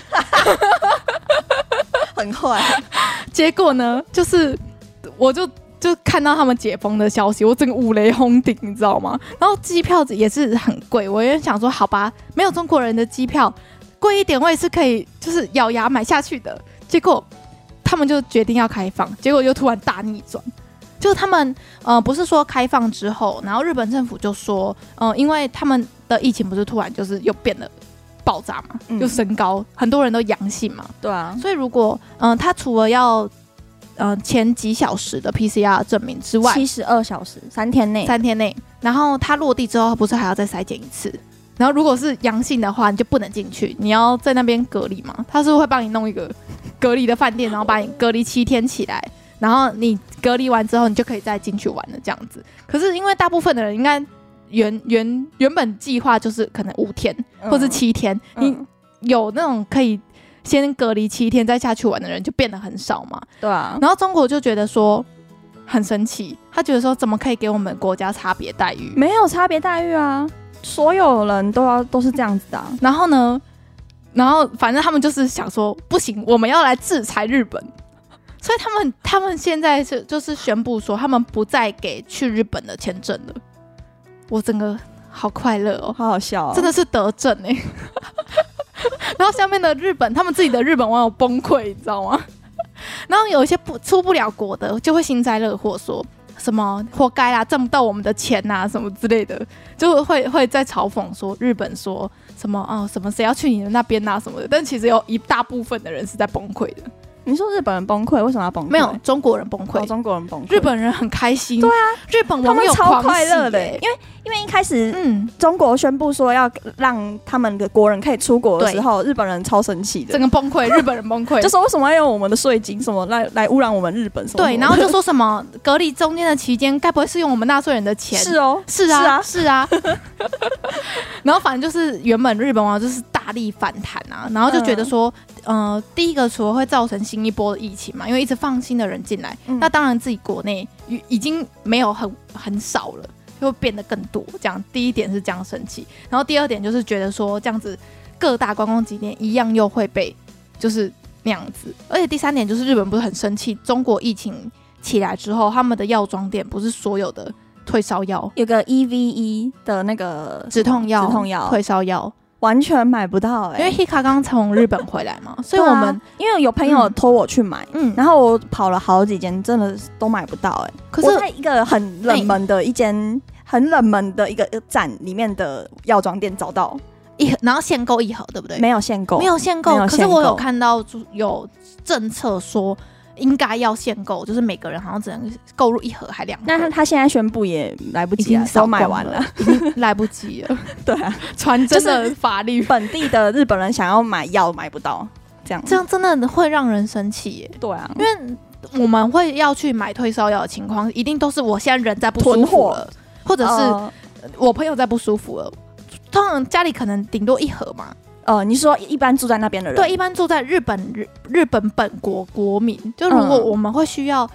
很坏。结果呢，就是我就就看到他们解封的消息，我整个五雷轰顶，你知道吗？然后机票也是很贵，我也想说，好吧，没有中国人的机票贵一点，我也是可以，就是咬牙买下去的。结果他们就决定要开放，结果又突然大逆转。就他们呃，不是说开放之后，然后日本政府就说，呃，因为他们的疫情不是突然就是又变得爆炸嘛，又升高，嗯、很多人都阳性嘛，对啊，所以如果嗯、呃，他除了要呃前几小时的 PCR 证明之外，七十二小时三天内，三天内，然后他落地之后不是还要再筛检一次，然后如果是阳性的话，你就不能进去，你要在那边隔离嘛，他是，是会帮你弄一个隔离的饭店，然后把你隔离七天起来。然后你隔离完之后，你就可以再进去玩了，这样子。可是因为大部分的人应该原原原本计划就是可能五天或是七天，嗯、你有那种可以先隔离七天再下去玩的人就变得很少嘛。对啊。然后中国就觉得说很生气，他觉得说怎么可以给我们国家差别待遇？没有差别待遇啊，所有人都要都是这样子的啊。然后呢，然后反正他们就是想说不行，我们要来制裁日本。所以他们他们现在是就是宣布说他们不再给去日本的签证了。我整个好快乐哦，好好笑哦，真的是得证哎。然后下面的日本他们自己的日本网友崩溃，你知道吗？然后有一些不出不了国的就会幸灾乐祸，说什么活该啊，挣不到我们的钱呐，什么之类的，就会会在嘲讽说日本说什么哦什么谁要去你们那边呐什么的。但其实有一大部分的人是在崩溃的。你说日本人崩溃，为什么要崩溃？没有中国人崩溃，哦，中国人崩溃，日本人很开心。对啊，日本网友超快乐的，欸，因为因为一开始，嗯，中国宣布说要让他们的国人可以出国的时候，日本人超生气的，整个崩溃，日本人崩溃，就说为什么要用我们的税金什么来来污染我们日本什么？对，然后就说什么隔离中间的期间，该不会是用我们纳税人的钱？是哦，是啊，是啊，是啊。然后反正就是原本日本网友就是大力反弹啊，然后就觉得说。嗯呃，第一个除了会造成新一波的疫情嘛，因为一直放新的人进来，嗯、那当然自己国内已经没有很很少了，就会变得更多。这样第一点是这样生气，然后第二点就是觉得说这样子各大观光景点一样又会被就是那样子，而且第三点就是日本不是很生气，中国疫情起来之后，他们的药妆店不是所有的退烧药，有个 EVE 的那个止痛药、止痛药、退烧药。完全买不到哎、欸，因为 Hika 刚从日本回来嘛，所以我们、啊、因为有朋友托我去买，嗯，然后我跑了好几间，真的都买不到哎、欸。可是我在一个很冷门的一间、欸、很冷门的一个站里面的药妆店找到一盒，然后限购一盒，对不对？没有限购，没有限购。可是我有看到有政策说。应该要限购，就是每个人好像只能购入一盒还两盒。那他他现在宣布也来不及了，都买完了，已经来不及了。对啊，传真的法律，本地的日本人想要买药买不到，这样这样真的会让人生气耶。对啊，因为我们会要去买退烧药的情况，一定都是我现在人在不舒服了，或者是我朋友在不舒服了，通常家里可能顶多一盒嘛。呃，你说一般住在那边的人，对，一般住在日本日日本本国国民，就如果我们会需要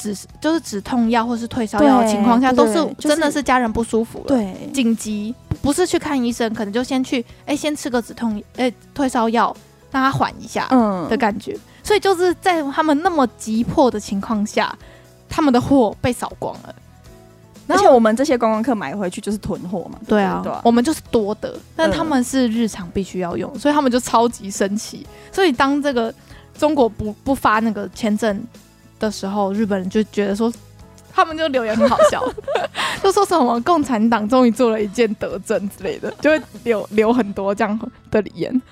止就是止痛药或是退烧药的情况下，都是真的是家人不舒服了，对，紧急不是去看医生，可能就先去哎、欸，先吃个止痛哎、欸、退烧药，让他缓一下，嗯。的感觉。所以就是在他们那么急迫的情况下，他们的货被扫光了。而且我们这些观光客买回去就是囤货嘛，对啊，对啊，我们就是多的，但他们是日常必须要用，嗯，所以他们就超级生气。所以当这个中国不不发那个签证的时候，日本人就觉得说，他们就留言很好笑，就说什么共产党终于做了一件德政之类的，就会留留很多这样的言。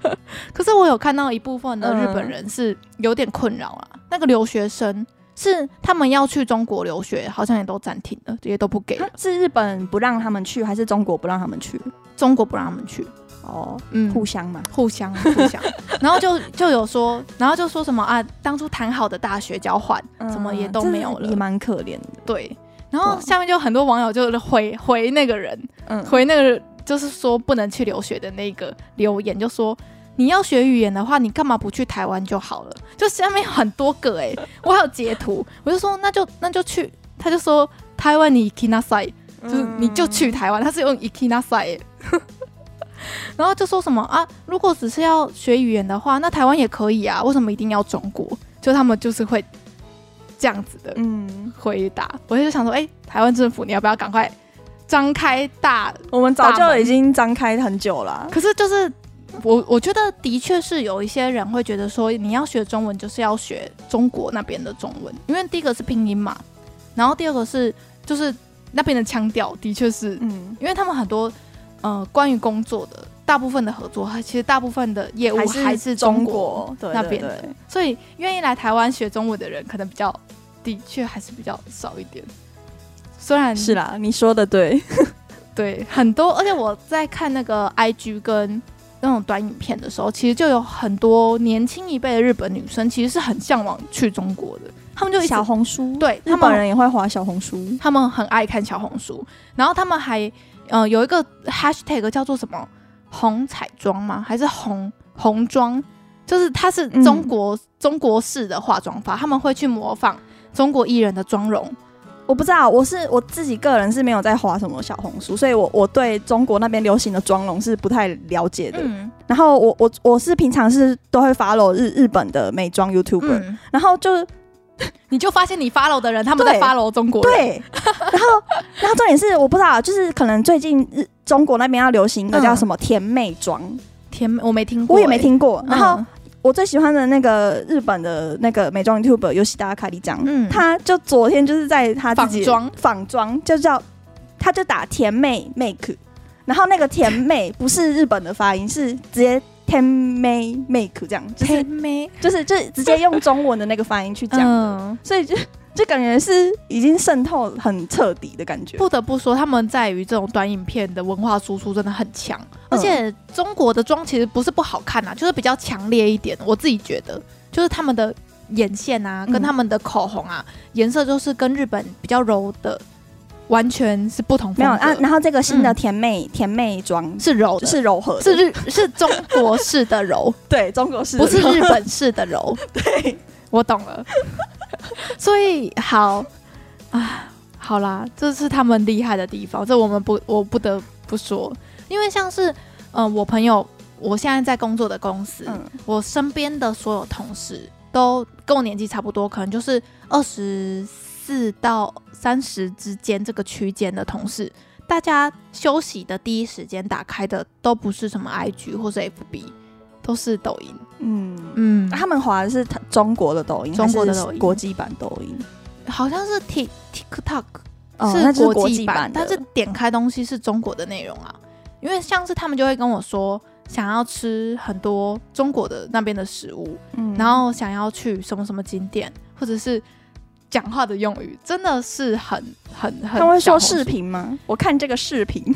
可是我有看到一部分的日本人是有点困扰啊，那个留学生。是他们要去中国留学，好像也都暂停了，这些都不给了。是日本不让他们去，还是中国不让他们去？中国不让他们去。哦，嗯，互相嘛，互相 互相。然后就就有说，然后就说什么啊，当初谈好的大学交换，什、嗯、么也都没有了，也蛮可怜的。对。然后下面就很多网友就回回那个人，嗯，回那个就是说不能去留学的那个留言，就说。你要学语言的话，你干嘛不去台湾就好了？就下面很多个哎、欸，我还有截图，我就说那就那就去，他就说台湾你 ikinasai，就是你就去台湾，他是用 ikinasai，然后就说什么啊，如果只是要学语言的话，那台湾也可以啊，为什么一定要中国？就他们就是会这样子的嗯回答，我就想说，哎、欸，台湾政府你要不要赶快张开大？我们早就已经张开很久了，可是就是。我我觉得的确是有一些人会觉得说，你要学中文就是要学中国那边的中文，因为第一个是拼音嘛，然后第二个是就是那边的腔调的确是，嗯，因为他们很多呃关于工作的大部分的合作，其实大部分的业务还是中国那边的，所以愿意来台湾学中文的人可能比较的确还是比较少一点。虽然是啦，你说的对，对很多，而且我在看那个 IG 跟。那种短影片的时候，其实就有很多年轻一辈的日本女生，其实是很向往去中国的。他们就小红书，对，日本人也会滑小红书，他们很爱看小红书。然后他们还，嗯、呃，有一个 hashtag 叫做什么“红彩妆”吗？还是红红妆？就是它是中国、嗯、中国式的化妆法，他们会去模仿中国艺人的妆容。我不知道，我是我自己个人是没有在滑什么小红书，所以我我对中国那边流行的妆容是不太了解的。嗯、然后我我我是平常是都会 follow 日日本的美妆 YouTuber，、嗯、然后就 你就发现你 follow 的人他们在 follow 中国人，对。然后然后重点是我不知道，就是可能最近日中国那边要流行一个叫什么甜美妆，甜妹我没听过、欸，我也没听过。然后。嗯我最喜欢的那个日本的那个美妆 YouTuber 尤西达卡里讲，嗯，他就昨天就是在他自己仿妆，仿妆就叫他就打甜妹 make，然后那个甜妹不是日本的发音，是直接甜妹 make 这样，甜妹就是就直接用中文的那个发音去讲的，嗯、所以就。就感觉是已经渗透很彻底的感觉。不得不说，他们在于这种短影片的文化输出真的很强。而且中国的妆其实不是不好看呐、啊，就是比较强烈一点。我自己觉得，就是他们的眼线啊，跟他们的口红啊，颜色就是跟日本比较柔的，完全是不同。没有啊，然后这个新的甜妹、嗯、甜妹妆是柔的，是柔和，是日是中国式的柔，对，中国式，不是日本式的柔。对，我懂了。所以好啊，好啦，这是他们厉害的地方，这我们不，我不得不说，因为像是，嗯、呃，我朋友，我现在在工作的公司，嗯、我身边的所有同事都跟我年纪差不多，可能就是二十四到三十之间这个区间的同事，大家休息的第一时间打开的都不是什么 IG 或是 FB。都是抖音，嗯嗯，他们滑的是中国的抖音，中国的抖音，国际版抖音，好像是 Tik TikTok，是国际版，但是点开东西是中国的内容啊。因为像是他们就会跟我说，想要吃很多中国的那边的食物，嗯，然后想要去什么什么景点，或者是讲话的用语，真的是很很很。他会说视频吗？我看这个视频。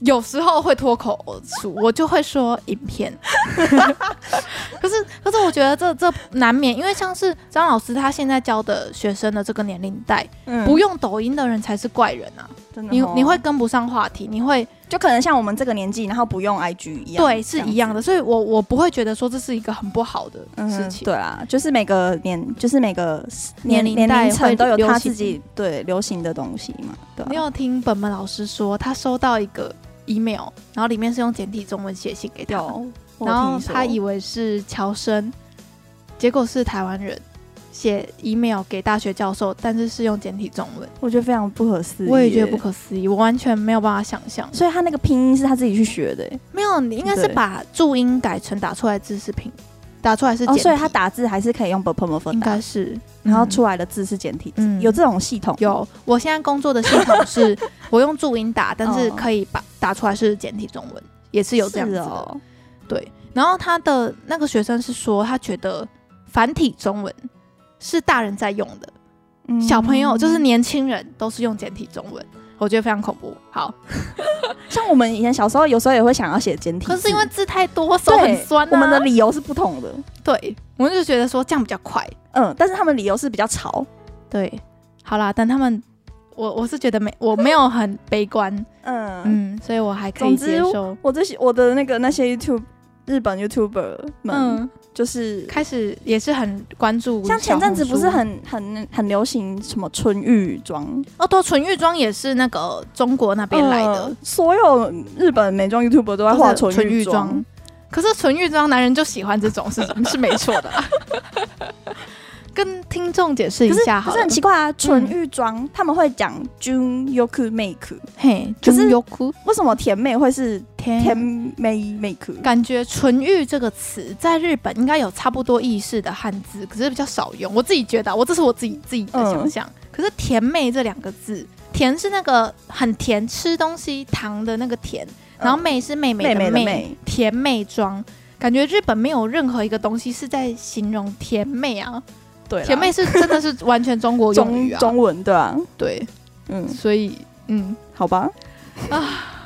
有时候会脱口而出，我就会说影片。可是，可是我觉得这这难免，因为像是张老师他现在教的学生的这个年龄代，嗯、不用抖音的人才是怪人啊！真的、哦，你你会跟不上话题，你会就可能像我们这个年纪，然后不用 IG 一样，对，是一样的。所以我我不会觉得说这是一个很不好的事情。嗯、对啊，就是每个年，就是每个年龄年龄层都有他自己对流行的东西嘛。对、啊，你有听本本老师说，他收到一个。email，然后里面是用简体中文写信给他，然后他以为是乔生，结果是台湾人写 email 给大学教授，但是是用简体中文，我觉得非常不可思议。我也觉得不可思议，我完全没有办法想象。所以他那个拼音是他自己去学的？没有，你应该是把注音改成打出来字是拼，打出来是哦，所以他打字还是可以用不平不方，应该是，然后出来的字是简体字，有这种系统，有。我现在工作的系统是 我用注音打，但是可以把打出来是简体中文，也是有这样子的，对。然后他的那个学生是说，他觉得繁体中文是大人在用的，小朋友就是年轻人都是用简体中文。我觉得非常恐怖。好，像我们以前小时候，有时候也会想要写简体，可是因为字太多，手很酸啊。我们的理由是不同的。对，我们就觉得说这样比较快。嗯，但是他们理由是比较潮。对，好啦，但他们，我我是觉得没，我没有很悲观。嗯嗯，所以我还可以接受。我最喜我的那个那些 YouTube 日本 YouTuber 们。嗯就是开始也是很关注，像前阵子不是很很很流行什么纯欲妆？哦，对，纯欲妆也是那个中国那边来的，呃，所有日本美妆 YouTuber 都在画纯欲妆，可是纯欲妆男人就喜欢这种，是 是没错的。跟听众解释一下好，可是很奇怪啊，纯欲妆他们会讲 Jun Yoku Make，嘿，就是 Yoku，为什么甜妹会是甜妹 Make？感觉纯欲这个词在日本应该有差不多意思的汉字，可是比较少用。我自己觉得，我这是我自己自己的想象。可是甜妹这两个字，甜是那个很甜，吃东西糖的那个甜，然后妹是妹妹的妹，甜妹妆，感觉日本没有任何一个东西是在形容甜妹啊。对，甜妹是真的是完全中国用语啊，中文对啊，对，嗯，所以嗯，好吧，啊，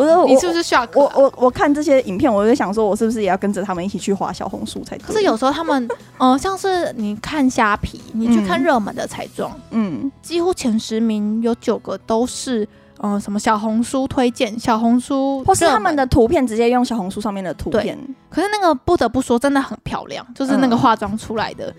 我说你是不是 shock？我我我看这些影片，我就想说，我是不是也要跟着他们一起去滑小红书才对？可是有时候他们，嗯，像是你看虾皮，你去看热门的彩妆，嗯，几乎前十名有九个都是嗯、呃、什么小红书推荐，小红书或是他们的图片直接用小红书上面的图片。可是那个不得不说，真的很漂亮，就是那个化妆出来的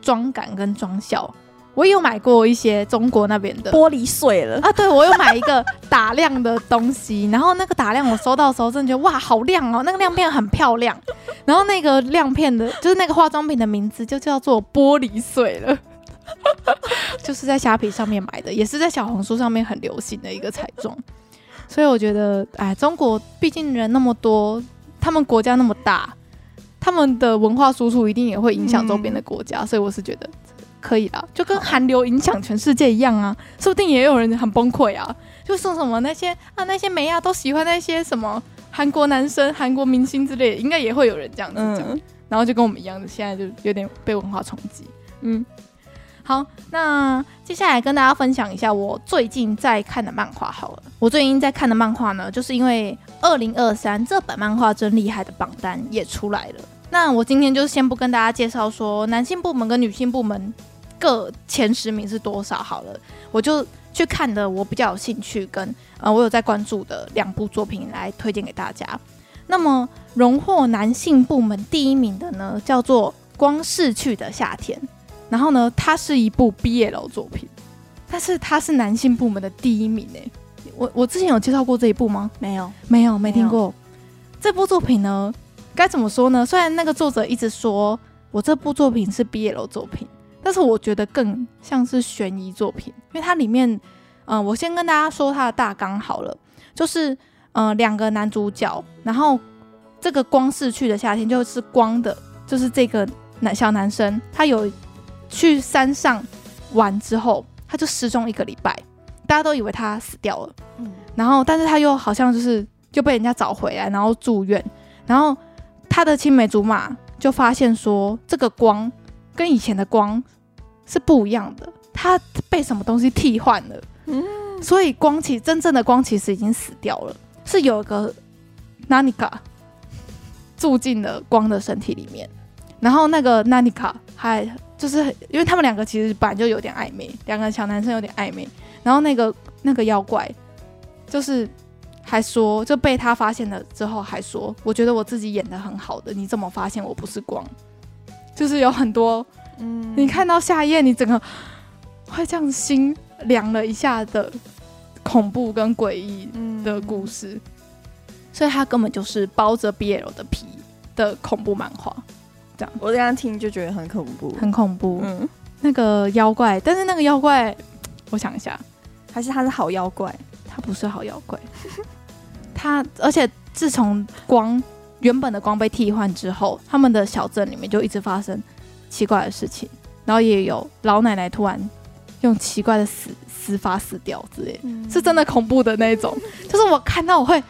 妆感跟妆效。我也有买过一些中国那边的。玻璃碎了。啊，对，我有买一个打亮的东西，然后那个打亮我收到的时候真的觉得哇，好亮哦，那个亮片很漂亮，然后那个亮片的就是那个化妆品的名字就叫做玻璃碎了，就是在虾皮上面买的，也是在小红书上面很流行的一个彩妆，所以我觉得哎，中国毕竟人那么多，他们国家那么大，他们的文化输出一定也会影响周边的国家，嗯、所以我是觉得。可以啦，就跟韩流影响全世界一样啊，说不定也有人很崩溃啊，就说什么那些啊那些美亚都喜欢那些什么韩国男生、韩国明星之类的，应该也会有人这样子讲，嗯、然后就跟我们一样的，现在就有点被文化冲击。嗯，好，那接下来跟大家分享一下我最近在看的漫画好了。我最近在看的漫画呢，就是因为二零二三这本漫画真厉害的榜单也出来了。那我今天就先不跟大家介绍说男性部门跟女性部门。各前十名是多少？好了，我就去看的我比较有兴趣跟呃我有在关注的两部作品来推荐给大家。那么荣获男性部门第一名的呢，叫做《光逝去的夏天》，然后呢，它是一部 BL 作品，但是它是男性部门的第一名诶。我我之前有介绍过这一部吗？没有，没有，没听过。这部作品呢，该怎么说呢？虽然那个作者一直说我这部作品是 BL 作品。但是我觉得更像是悬疑作品，因为它里面，嗯、呃，我先跟大家说它的大纲好了，就是，呃，两个男主角，然后这个光逝去的夏天就是光的，就是这个男小男生，他有去山上玩之后，他就失踪一个礼拜，大家都以为他死掉了，嗯，然后但是他又好像就是就被人家找回来，然后住院，然后他的青梅竹马就发现说这个光。跟以前的光是不一样的，它被什么东西替换了，嗯，所以光其真正的光其实已经死掉了，是有一个纳尼卡住进了光的身体里面，然后那个 Nanika 还就是因为他们两个其实本来就有点暧昧，两个小男生有点暧昧，然后那个那个妖怪就是还说就被他发现了之后还说，我觉得我自己演的很好的，你怎么发现我不是光？就是有很多，嗯，你看到下一页，你整个会这样心凉了一下的恐怖跟诡异的故事，嗯、所以它根本就是包着 BL 的皮的恐怖漫画。这样，我这样听就觉得很恐怖，很恐怖。嗯，那个妖怪，但是那个妖怪，我想一下，还是他是好妖怪？他不是好妖怪，他而且自从光。原本的光被替换之后，他们的小镇里面就一直发生奇怪的事情，然后也有老奶奶突然用奇怪的死死法死掉之类，嗯、是真的恐怖的那种。就是我看到我会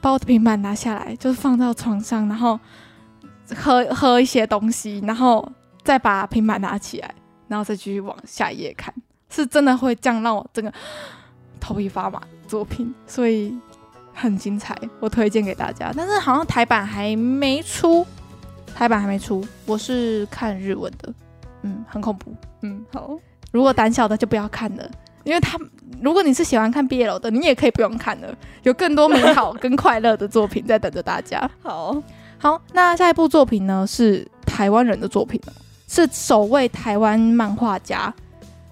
把我的平板拿下来，就是放到床上，然后喝喝一些东西，然后再把平板拿起来，然后再继续往下一页看，是真的会这样让我整个头皮发麻作品，所以。很精彩，我推荐给大家。但是好像台版还没出，台版还没出。我是看日文的，嗯，很恐怖，嗯，好。如果胆小的就不要看了，因为他如果你是喜欢看 BL 的，你也可以不用看了，有更多美好跟快乐的作品在等着大家。好好，那下一部作品呢是台湾人的作品，是首位台湾漫画家，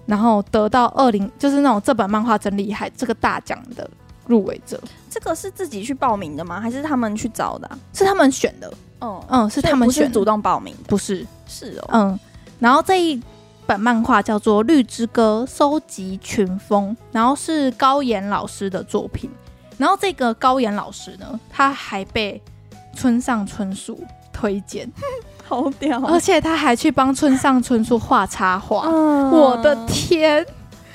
然后得到二零就是那种这本漫画真厉害这个大奖的。入围者，这个是自己去报名的吗？还是他们去找的、啊？是他们选的。哦，嗯，是他们选，主动报名的，不是？是哦，嗯。然后这一本漫画叫做《绿之歌》，收集群风，然后是高岩老师的作品。然后这个高岩老师呢，他还被村上春树推荐，好屌！而且他还去帮村上春树画插画。嗯、我的天，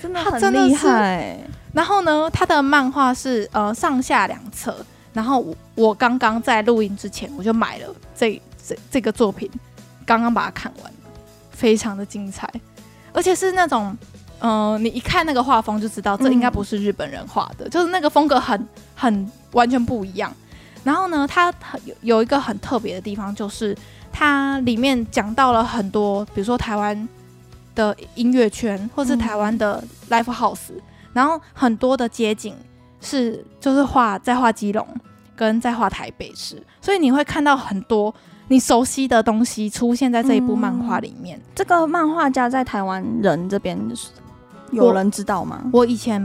真的很厉害。然后呢，他的漫画是呃上下两册。然后我我刚刚在录音之前，我就买了这这这个作品，刚刚把它看完，非常的精彩，而且是那种嗯、呃，你一看那个画风就知道这应该不是日本人画的，嗯、就是那个风格很很完全不一样。然后呢，它有有一个很特别的地方，就是它里面讲到了很多，比如说台湾的音乐圈，或是台湾的 live house。然后很多的街景是就是画在画基隆跟在画台北市，所以你会看到很多你熟悉的东西出现在这一部漫画里面。嗯、这个漫画家在台湾人这边有人知道吗？我，我以前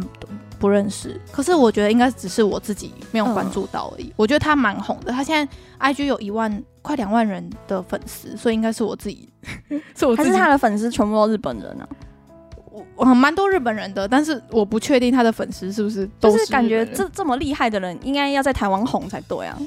不认识，可是我觉得应该只是我自己没有关注到而已。嗯、我觉得他蛮红的，他现在 IG 有一万快两万人的粉丝，所以应该是我自己，是我自己。还是他的粉丝全部都日本人呢、啊？我蛮多日本人的，但是我不确定他的粉丝是不是都是。就是感觉这这么厉害的人，应该要在台湾红才对啊。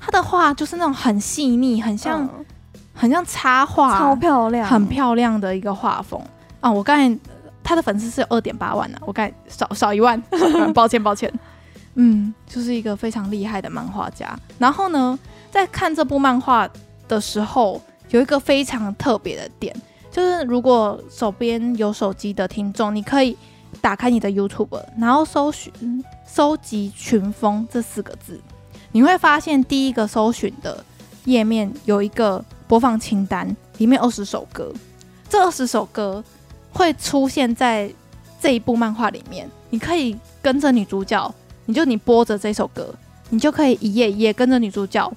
他的画就是那种很细腻，很像，嗯、很像插画，超漂亮，很漂亮的一个画风啊！我刚才他的粉丝是二点八万呢、啊，我刚才少少一万，抱歉抱歉。嗯，就是一个非常厉害的漫画家。然后呢，在看这部漫画的时候，有一个非常特别的点。就是如果手边有手机的听众，你可以打开你的 YouTube，然后搜寻“搜集群风”这四个字，你会发现第一个搜寻的页面有一个播放清单，里面二十首歌。这二十首歌会出现在这一部漫画里面，你可以跟着女主角，你就你播着这首歌，你就可以一页一页跟着女主角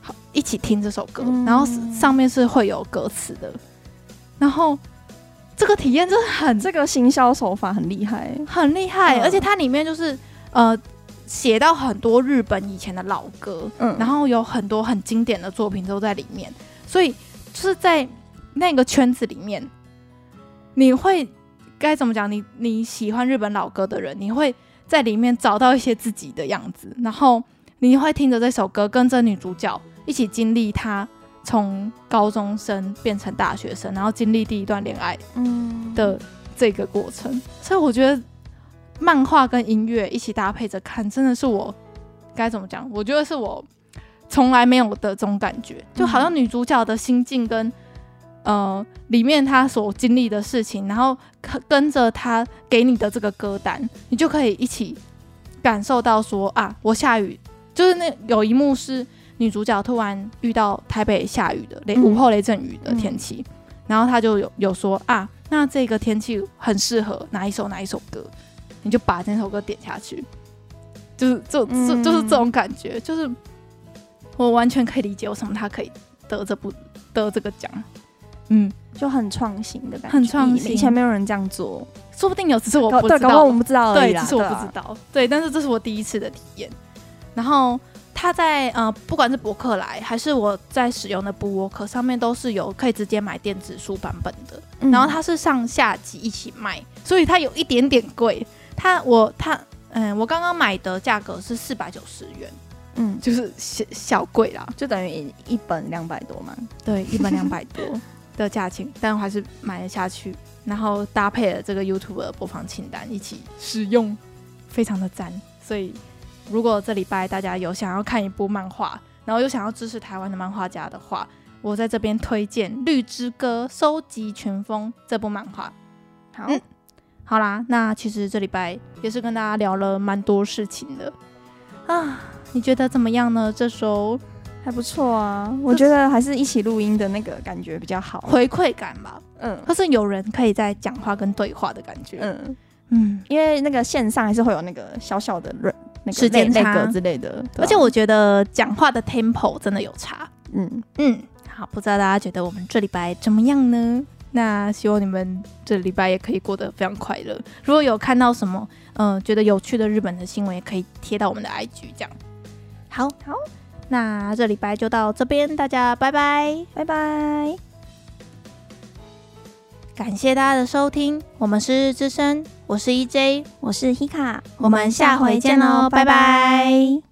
好一起听这首歌，然后上面是会有歌词的。然后，这个体验真的很，这个行销手法很厉害，很厉害，嗯、而且它里面就是呃写到很多日本以前的老歌，嗯，然后有很多很经典的作品都在里面，所以就是在那个圈子里面，你会该怎么讲？你你喜欢日本老歌的人，你会在里面找到一些自己的样子，然后你会听着这首歌，跟着女主角一起经历她。从高中生变成大学生，然后经历第一段恋爱，嗯的这个过程，嗯、所以我觉得漫画跟音乐一起搭配着看，真的是我该怎么讲？我觉得是我从来没有的这种感觉，就好像女主角的心境跟呃里面她所经历的事情，然后跟着她给你的这个歌单，你就可以一起感受到说啊，我下雨，就是那有一幕是。女主角突然遇到台北下雨的雷午后雷阵雨的天气，嗯、然后她就有有说啊，那这个天气很适合哪一首哪一首歌，你就把那首歌点下去，就是这这、嗯、就是这种感觉，就是我完全可以理解为什么她可以得这部得这个奖，嗯，就很创新的感觉，很创新，以前没有人这样做，说不定有，只是我不知道，我们不知道，对，只是我不知道，啊、对，但是这是我第一次的体验，然后。它在呃，不管是博客来还是我在使用的 BookWalker 上面，都是有可以直接买电子书版本的。嗯、然后它是上下集一起卖，所以它有一点点贵。它我它嗯、呃，我刚刚买的价格是四百九十元，嗯，就是小小贵啦，就等于,一本两百多嘛。对，一本两百多的价钱，但我还是买了下去，然后搭配了这个 YouTube 的播放清单一起使用，非常的赞，所以。如果这礼拜大家有想要看一部漫画，然后又想要支持台湾的漫画家的话，我在这边推荐《绿之歌》收集群风这部漫画。好，嗯，好啦，那其实这礼拜也是跟大家聊了蛮多事情的啊，你觉得怎么样呢？这首还不错啊，我觉得还是一起录音的那个感觉比较好，回馈感吧。嗯，可是有人可以在讲话跟对话的感觉。嗯嗯，因为那个线上还是会有那个小小的人。时间差之类的，而且我觉得讲话的 tempo 真的有差。嗯嗯，好，不知道大家觉得我们这礼拜怎么样呢？那希望你们这礼拜也可以过得非常快乐。如果有看到什么嗯、呃、觉得有趣的日本的新闻，也可以贴到我们的 IG 这样。好好，那这礼拜就到这边，大家拜拜拜拜。感谢大家的收听，我们是日日之声，我是 EJ，我是 Hika，我们下回见喽，拜拜。